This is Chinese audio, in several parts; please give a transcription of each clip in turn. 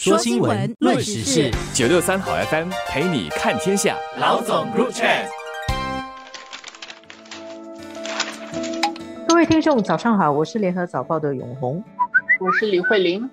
说新闻，论时事，九六三好 FM 陪你看天下。老总 Group Chat，各位听众早上好，我是联合早报的永红，我是李慧玲。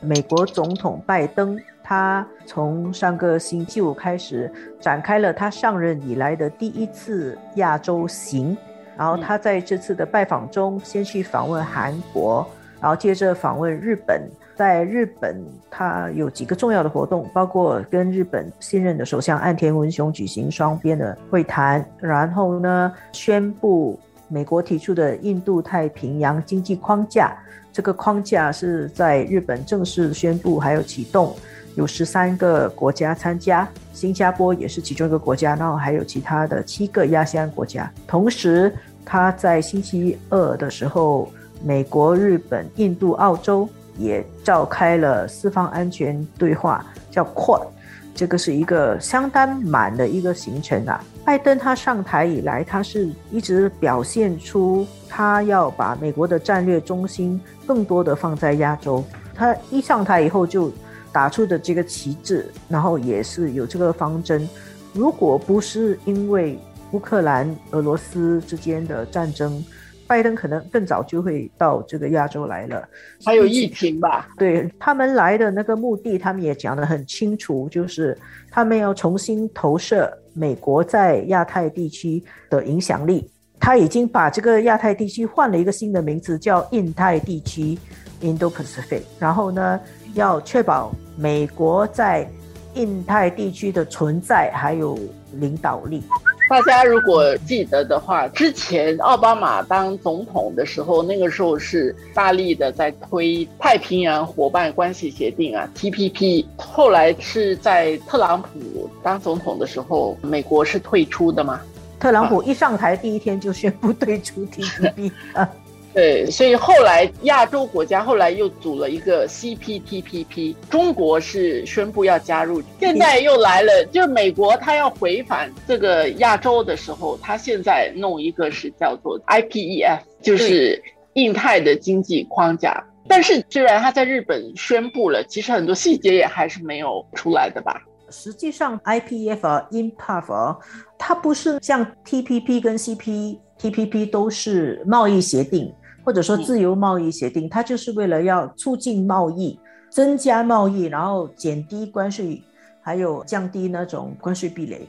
美国总统拜登，他从上个星期五开始展开了他上任以来的第一次亚洲行，然后他在这次的拜访中，先去访问韩国，然后接着访问日本。在日本，他有几个重要的活动，包括跟日本新任的首相岸田文雄举行双边的会谈，然后呢，宣布美国提出的印度太平洋经济框架，这个框架是在日本正式宣布还有启动，有十三个国家参加，新加坡也是其中一个国家，然后还有其他的七个亚细安国家。同时，他在星期二的时候，美国、日本、印度、澳洲。也召开了四方安全对话，叫 Quad，这个是一个相当满的一个行程啊。拜登他上台以来，他是一直表现出他要把美国的战略中心更多的放在亚洲。他一上台以后就打出的这个旗帜，然后也是有这个方针。如果不是因为乌克兰、俄罗斯之间的战争，拜登可能更早就会到这个亚洲来了，还有疫情吧？对他们来的那个目的，他们也讲得很清楚，就是他们要重新投射美国在亚太地区的影响力。他已经把这个亚太地区换了一个新的名字，叫印太地区 （Indo-Pacific）。然后呢，要确保美国在印太地区的存在还有领导力。大家如果记得的话，之前奥巴马当总统的时候，那个时候是大力的在推太平洋伙伴关系协定啊 （TPP）。后来是在特朗普当总统的时候，美国是退出的吗？特朗普一上台第一天就宣布退出 TPP 啊。对，所以后来亚洲国家后来又组了一个 CPTPP，中国是宣布要加入，现在又来了，就美国他要回返这个亚洲的时候，他现在弄一个是叫做 IPEF，就是印太的经济框架。但是虽然他在日本宣布了，其实很多细节也还是没有出来的吧？实际上 IPEF 啊，IPEF 啊，它不是像 TPP 跟 CPTPP 都是贸易协定。或者说自由贸易协定，它就是为了要促进贸易、增加贸易，然后减低关税，还有降低那种关税壁垒。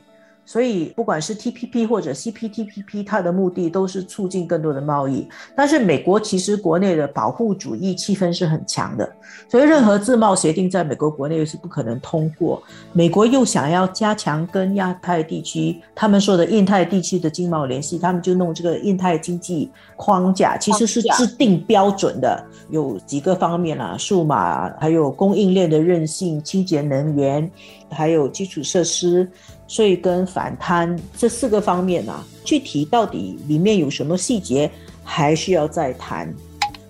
所以，不管是 TPP 或者 CPTPP，它的目的都是促进更多的贸易。但是，美国其实国内的保护主义气氛是很强的，所以任何自贸协定在美国国内是不可能通过。美国又想要加强跟亚太地区，他们说的印太地区的经贸联系，他们就弄这个印太经济框架，其实是制定标准的，有几个方面啦，数码，还有供应链的韧性、清洁能源，还有基础设施。税跟反贪这四个方面啊，具体到底里面有什么细节，还需要再谈。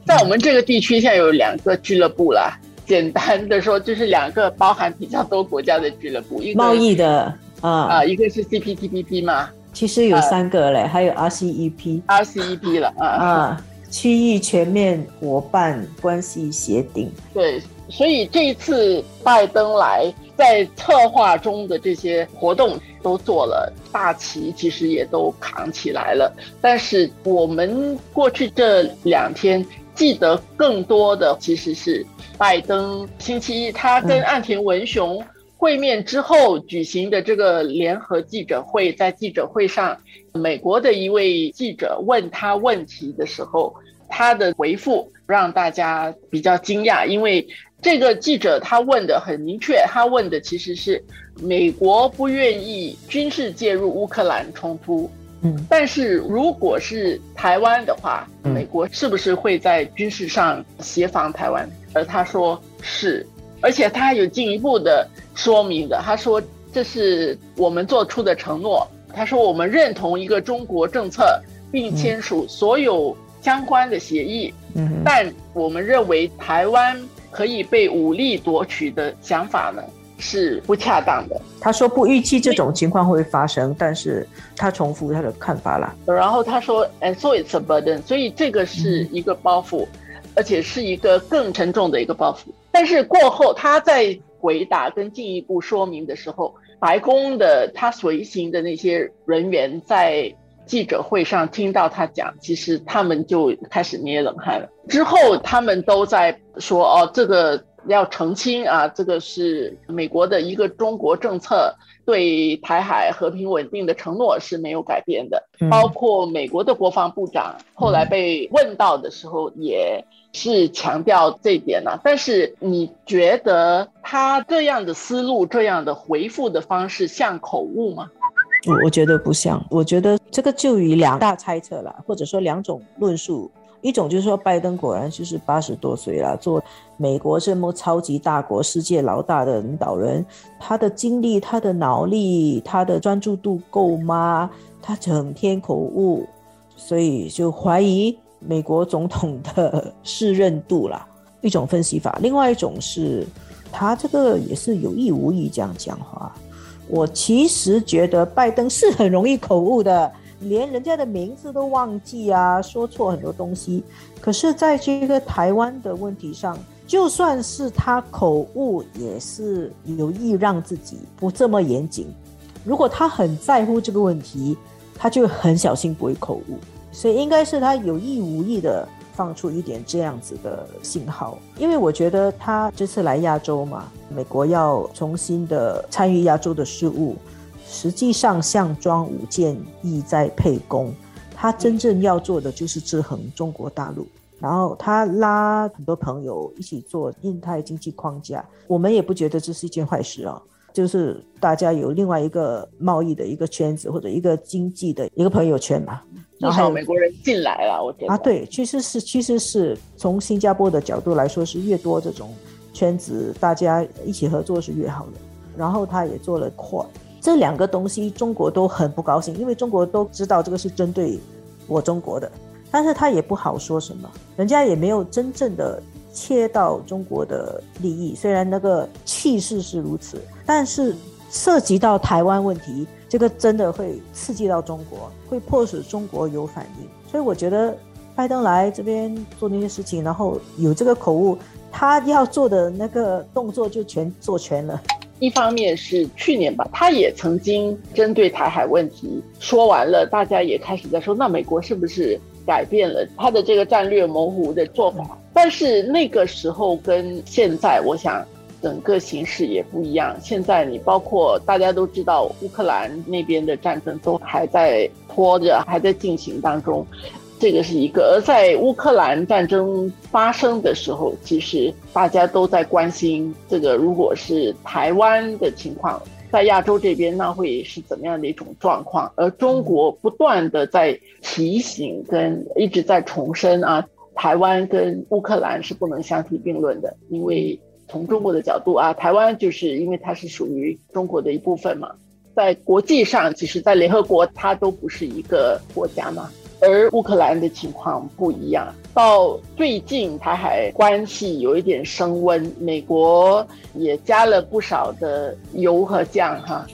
在我们这个地区，现在有两个俱乐部啦。简单的说，就是两个包含比较多国家的俱乐部，一个贸易的啊啊，一个是 CPTPP 嘛。其实有三个嘞，还有 RCEP，RCEP 了啊啊，区域全面伙伴关系协定。对，所以这一次拜登来。在策划中的这些活动都做了，大旗其实也都扛起来了。但是我们过去这两天记得更多的，其实是拜登星期一他跟岸田文雄会面之后举行的这个联合记者会。在记者会上，美国的一位记者问他问题的时候，他的回复让大家比较惊讶，因为。这个记者他问的很明确，他问的其实是美国不愿意军事介入乌克兰冲突，嗯，但是如果是台湾的话，美国是不是会在军事上协防台湾？而他说是，而且他有进一步的说明的，他说这是我们做出的承诺，他说我们认同一个中国政策，并签署所有相关的协议，嗯，但我们认为台湾。可以被武力夺取的想法呢，是不恰当的。他说不预期这种情况会发生，但是他重复他的看法了。然后他说，and so it's a burden，所以这个是一个包袱，而且是一个更沉重的一个包袱。但是过后他在回答跟进一步说明的时候，白宫的他随行的那些人员在记者会上听到他讲，其实他们就开始捏冷汗了。之后他们都在说：“哦，这个要澄清啊，这个是美国的一个中国政策。”对台海和平稳定的承诺是没有改变的，包括美国的国防部长后来被问到的时候，也是强调这一点呢。但是你觉得他这样的思路、这样的回复的方式像口误吗？我我觉得不像，我觉得这个就以两大猜测了，或者说两种论述。一种就是说，拜登果然就是八十多岁了，做美国这么超级大国、世界老大的领导人，他的精力、他的脑力、他的专注度够吗？他整天口误，所以就怀疑美国总统的 适任度了。一种分析法，另外一种是，他这个也是有意无意这样讲话。我其实觉得拜登是很容易口误的。连人家的名字都忘记啊，说错很多东西。可是，在这个台湾的问题上，就算是他口误，也是有意让自己不这么严谨。如果他很在乎这个问题，他就很小心，不会口误。所以，应该是他有意无意的放出一点这样子的信号。因为我觉得他这次来亚洲嘛，美国要重新的参与亚洲的事务。实际上，项庄舞剑，意在沛公。他真正要做的就是制衡中国大陆，然后他拉很多朋友一起做印太经济框架。我们也不觉得这是一件坏事啊，就是大家有另外一个贸易的一个圈子或者一个经济的一个朋友圈嘛。至少美国人进来了，我觉得啊，对，其实是其实是从新加坡的角度来说，是越多这种圈子，大家一起合作是越好的。然后他也做了扩。这两个东西，中国都很不高兴，因为中国都知道这个是针对我中国的，但是他也不好说什么，人家也没有真正的切到中国的利益，虽然那个气势是如此，但是涉及到台湾问题，这个真的会刺激到中国，会迫使中国有反应，所以我觉得拜登来这边做那些事情，然后有这个口误，他要做的那个动作就全做全了。一方面是去年吧，他也曾经针对台海问题说完了，大家也开始在说，那美国是不是改变了他的这个战略模糊的做法？但是那个时候跟现在，我想整个形势也不一样。现在你包括大家都知道，乌克兰那边的战争都还在拖着，还在进行当中。这个是一个，而在乌克兰战争发生的时候，其实大家都在关心这个，如果是台湾的情况，在亚洲这边，那会是怎么样的一种状况？而中国不断的在提醒跟一直在重申啊，台湾跟乌克兰是不能相提并论的，因为从中国的角度啊，台湾就是因为它是属于中国的一部分嘛，在国际上，其实，在联合国它都不是一个国家嘛。而乌克兰的情况不一样，到最近台海关系有一点升温，美国也加了不少的油和酱哈，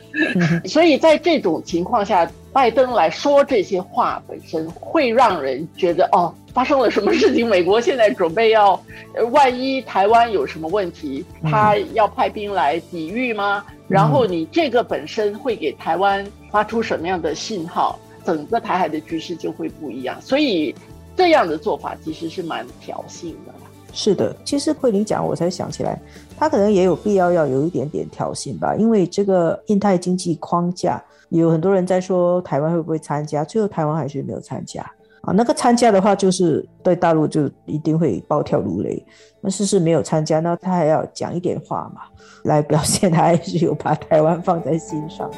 所以在这种情况下，拜登来说这些话本身会让人觉得哦，发生了什么事情？美国现在准备要，万一台湾有什么问题，他要派兵来抵御吗？然后你这个本身会给台湾发出什么样的信号？整个台海的局势就会不一样，所以这样的做法其实是蛮挑衅的。是的，其实慧玲讲，我才想起来，他可能也有必要要有一点点挑衅吧，因为这个印太经济框架，有很多人在说台湾会不会参加，最后台湾还是没有参加啊。那个参加的话，就是对大陆就一定会暴跳如雷。那事实没有参加，那他还要讲一点话嘛，来表现他还是有把台湾放在心上。